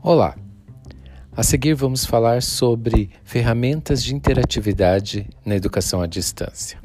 Olá! A seguir vamos falar sobre ferramentas de interatividade na educação à distância.